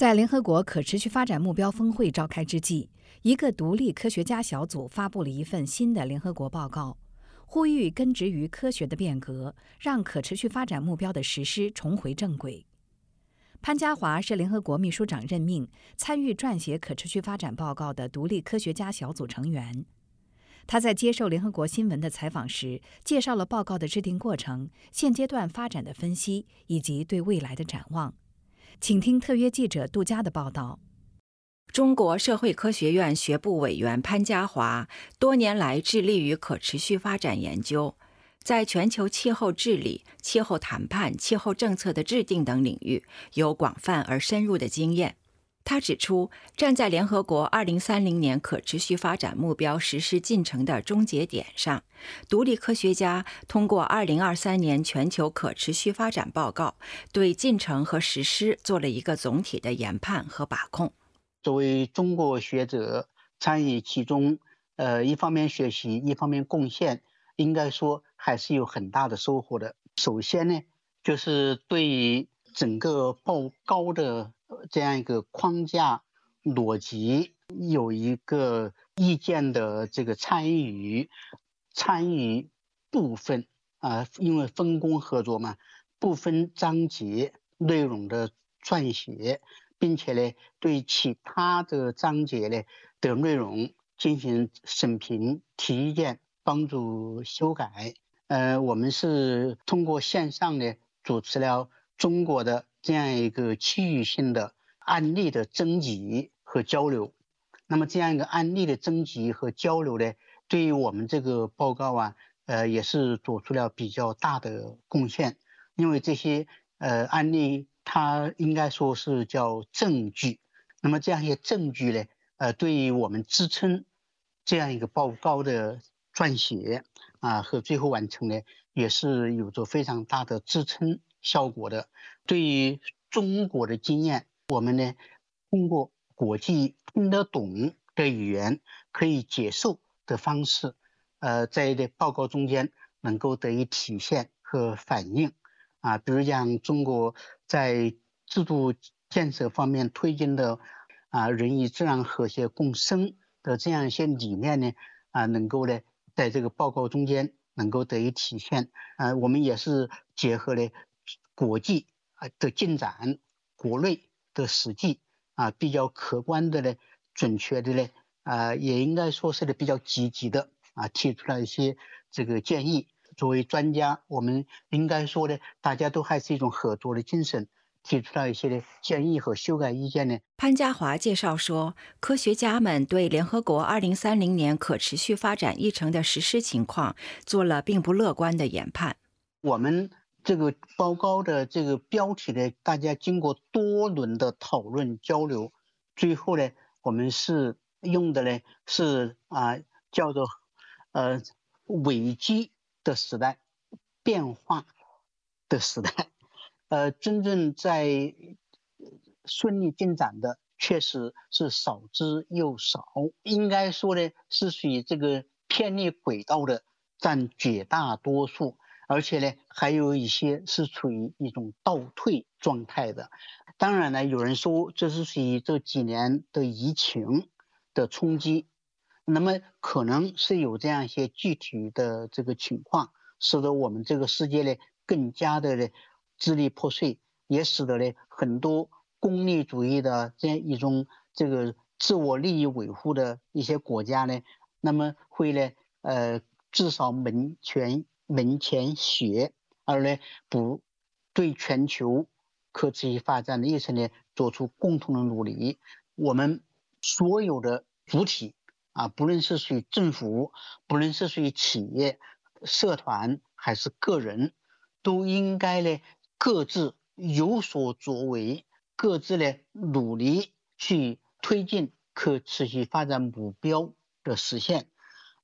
在联合国可持续发展目标峰会召开之际，一个独立科学家小组发布了一份新的联合国报告，呼吁根植于科学的变革，让可持续发展目标的实施重回正轨。潘家华是联合国秘书长任命、参与撰写可持续发展报告的独立科学家小组成员。他在接受联合国新闻的采访时，介绍了报告的制定过程、现阶段发展的分析以及对未来的展望。请听特约记者杜佳的报道。中国社会科学院学部委员潘家华多年来致力于可持续发展研究，在全球气候治理、气候谈判、气候政策的制定等领域有广泛而深入的经验。他指出，站在联合国2030年可持续发展目标实施进程的终结点上，独立科学家通过2023年全球可持续发展报告，对进程和实施做了一个总体的研判和把控。作为中国学者参与其中，呃，一方面学习，一方面贡献，应该说还是有很大的收获的。首先呢，就是对于整个报告的。这样一个框架逻辑有一个意见的这个参与，参与部分啊，因为分工合作嘛，部分章节内容的撰写，并且呢，对其他的章节呢的内容进行审评、提意见、帮助修改。呃，我们是通过线上呢主持了中国的。这样一个区域性的案例的征集和交流，那么这样一个案例的征集和交流呢，对于我们这个报告啊，呃，也是做出了比较大的贡献。因为这些呃案例，它应该说是叫证据。那么这样一些证据呢，呃，对于我们支撑这样一个报告的撰写啊和最后完成呢，也是有着非常大的支撑。效果的，对于中国的经验，我们呢通过国际听得懂的语言，可以接受的方式，呃，在的报告中间能够得以体现和反映。啊，比如讲中国在制度建设方面推进的啊人与自然和谐共生的这样一些理念呢，啊，能够呢在这个报告中间能够得以体现。啊，我们也是结合了。国际啊的进展，国内的实际啊比较客观的呢，准确的呢啊也应该说是的比较积极的啊提出了一些这个建议。作为专家，我们应该说呢，大家都还是一种合作的精神，提出了一些的建议和修改意见呢。潘家华介绍说，科学家们对联合国2030年可持续发展议程的实施情况做了并不乐观的研判。我们。这个报告的这个标题呢，大家经过多轮的讨论交流，最后呢，我们是用的呢是啊叫做呃危机的时代，变化的时代，呃真正在顺利进展的确实是少之又少，应该说呢是属于这个偏离轨道的占绝大多数。而且呢，还有一些是处于一种倒退状态的。当然呢，有人说这是属于这几年的疫情的冲击，那么可能是有这样一些具体的这个情况，使得我们这个世界呢更加的呢支离破碎，也使得呢很多功利主义的这样一种这个自我利益维护的一些国家呢，那么会呢呃至少门前。门前雪，而呢不对全球可持续发展的议程呢做出共同的努力。我们所有的主体啊，不论是属于政府，不论是属于企业、社团还是个人，都应该呢各自有所作为，各自呢努力去推进可持续发展目标的实现。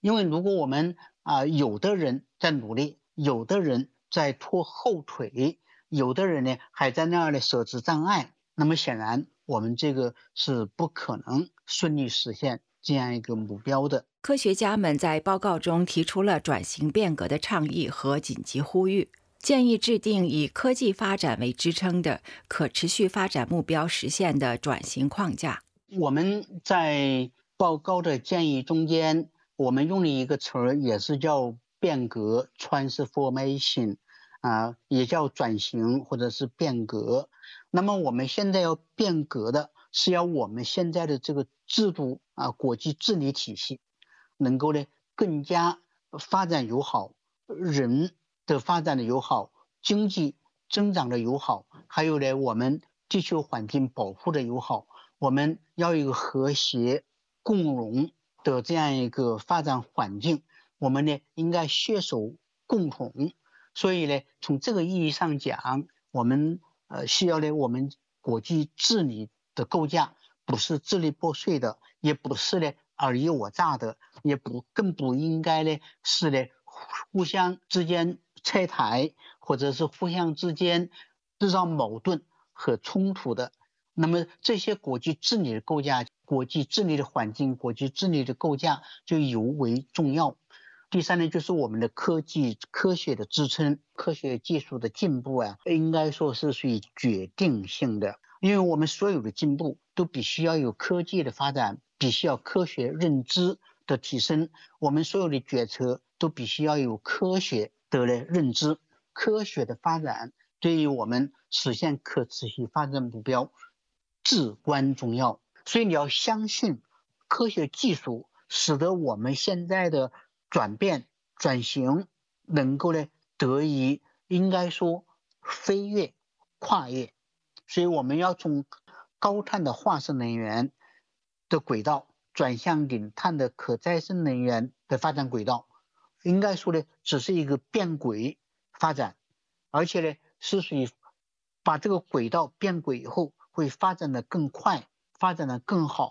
因为如果我们啊，有的人在努力，有的人在拖后腿，有的人呢还在那儿呢设置障碍。那么显然，我们这个是不可能顺利实现这样一个目标的。科学家们在报告中提出了转型变革的倡议和紧急呼吁。建议制定以科技发展为支撑的可持续发展目标实现的转型框架。我们在报告的建议中间，我们用了一个词儿，也是叫变革 （transformation），啊，也叫转型或者是变革。那么我们现在要变革的是要我们现在的这个制度啊，国际治理体系能够呢更加发展友好，人。的发展的友好，经济增长的友好，还有呢，我们地球环境保护的友好，我们要有和谐共荣的这样一个发展环境，我们呢应该携手共同。所以呢，从这个意义上讲，我们呃需要呢，我们国际治理的构架不是支离破碎的，也不是呢尔虞我诈的，也不更不应该呢是呢互相之间。拆台，或者是互相之间制造矛盾和冲突的，那么这些国际治理的构架、国际治理的环境、国际治理的构架就尤为重要。第三呢，就是我们的科技、科学的支撑、科学技术的进步啊，应该说是属于决定性的。因为我们所有的进步都必须要有科技的发展，必须要科学认知的提升，我们所有的决策都必须要有科学。的嘞认知，科学的发展对于我们实现可持续发展目标至关重要。所以你要相信科学技术，使得我们现在的转变转型能够呢得以应该说飞跃跨越。所以我们要从高碳的化石能源的轨道转向零碳的可再生能源的发展轨道。应该说呢，只是一个变轨发展，而且呢，是属于把这个轨道变轨以后，会发展的更快，发展的更好，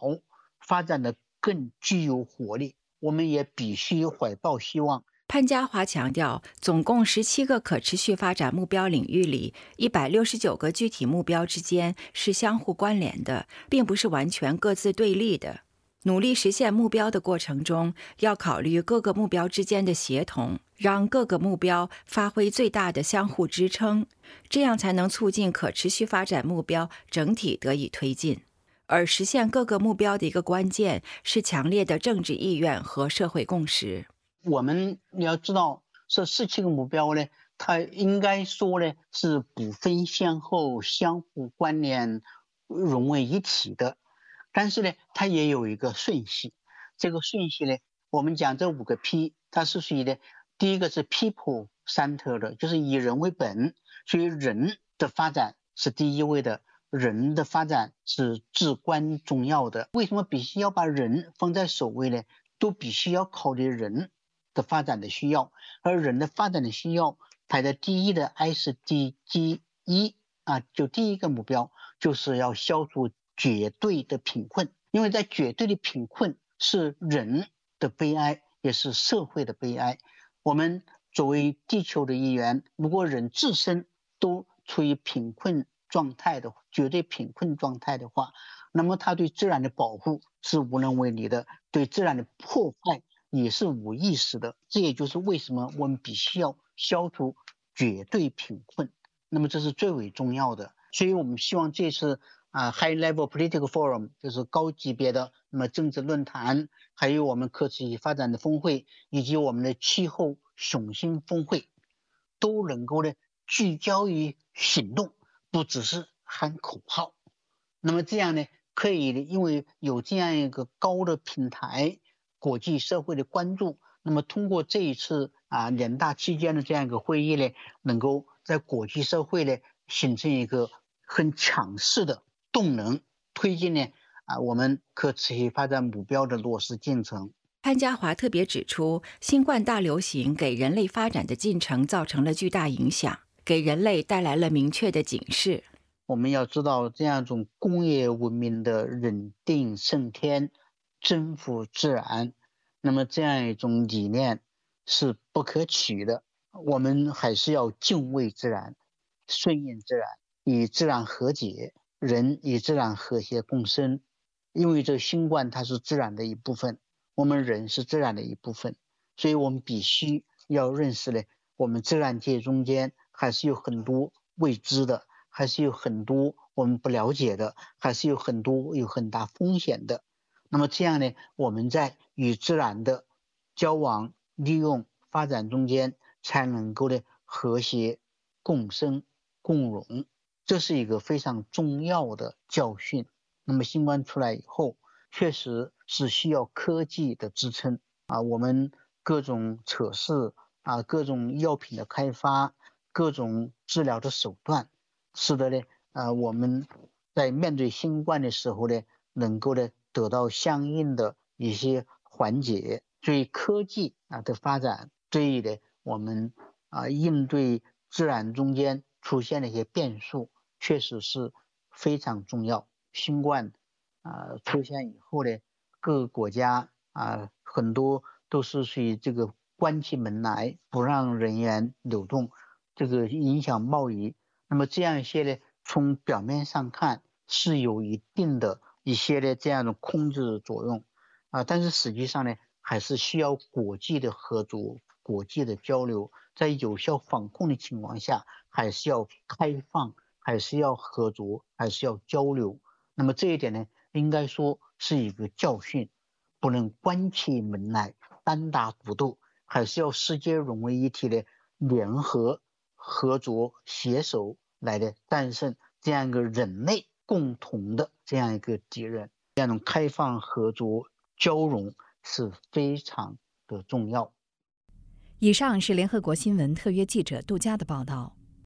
发展的更具有活力。我们也必须怀抱希望。潘家华强调，总共十七个可持续发展目标领域里，一百六十九个具体目标之间是相互关联的，并不是完全各自对立的。努力实现目标的过程中，要考虑各个目标之间的协同，让各个目标发挥最大的相互支撑，这样才能促进可持续发展目标整体得以推进。而实现各个目标的一个关键是强烈的政治意愿和社会共识。我们你要知道，这十七个目标呢，它应该说呢是不分先后、相互关联、融为一体的。但是呢，它也有一个顺序。这个顺序呢，我们讲这五个 P，它是属于的。第一个是 People Center 的，就是以人为本，所以人的发展是第一位的，人的发展是至关重要的。为什么必须要把人放在首位呢？都必须要考虑人的发展的需要，而人的发展的需要排在第一的 SDG 一啊，就第一个目标就是要消除。绝对的贫困，因为在绝对的贫困是人的悲哀，也是社会的悲哀。我们作为地球的一员，如果人自身都处于贫困状态的绝对贫困状态的话，那么他对自然的保护是无能为力的，对自然的破坏也是无意识的。这也就是为什么我们必须要消除绝对贫困。那么这是最为重要的。所以我们希望这次。啊，High Level Political Forum 就是高级别的那么政治论坛，还有我们科技发展的峰会，以及我们的气候雄心峰会，都能够呢聚焦于行动，不只是喊口号。那么这样呢，可以因为有这样一个高的平台，国际社会的关注，那么通过这一次啊两大期间的这样一个会议呢，能够在国际社会呢形成一个很强势的。动能推进呢啊，我们可持续发展目标的落实进程。潘家华特别指出，新冠大流行给人类发展的进程造成了巨大影响，给人类带来了明确的警示。我们要知道，这样一种工业文明的人定胜天、征服自然，那么这样一种理念是不可取的。我们还是要敬畏自然，顺应自然，与自然和解。人与自然和谐共生，因为这新冠它是自然的一部分，我们人是自然的一部分，所以我们必须要认识呢，我们自然界中间还。还是有很多未知的，还是有很多我们不了解的，还是有很多有很大风险的。那么这样呢，我们在与自然的交往、利用、发展中间，才能够呢和谐共生共荣，这是一个非常重要的教训。那么新冠出来以后，确实是需要科技的支撑啊，我们各种测试啊，各种药品的开发，各种治疗的手段，使得呢，啊，我们在面对新冠的时候呢，能够呢。得到相应的一些缓解，所以科技啊的发展，对于呢我们啊应对自然中间出现的一些变数，确实是非常重要。新冠啊出现以后呢，各个国家啊很多都是属于这个关起门来不让人员流动，这个影响贸易。那么这样一些呢，从表面上看是有一定的。一些的这样的控制作用啊，但是实际上呢，还是需要国际的合作、国际的交流，在有效防控的情况下，还是要开放，还是要合作，还是要交流。那么这一点呢，应该说是一个教训，不能关起门来单打独斗，还是要世界融为一体的联合、合作、携手来的战胜这样一个人类。共同的这样一个敌人，这样一种开放、合作、交融是非常的重要。以上是联合国新闻特约记者杜佳的报道。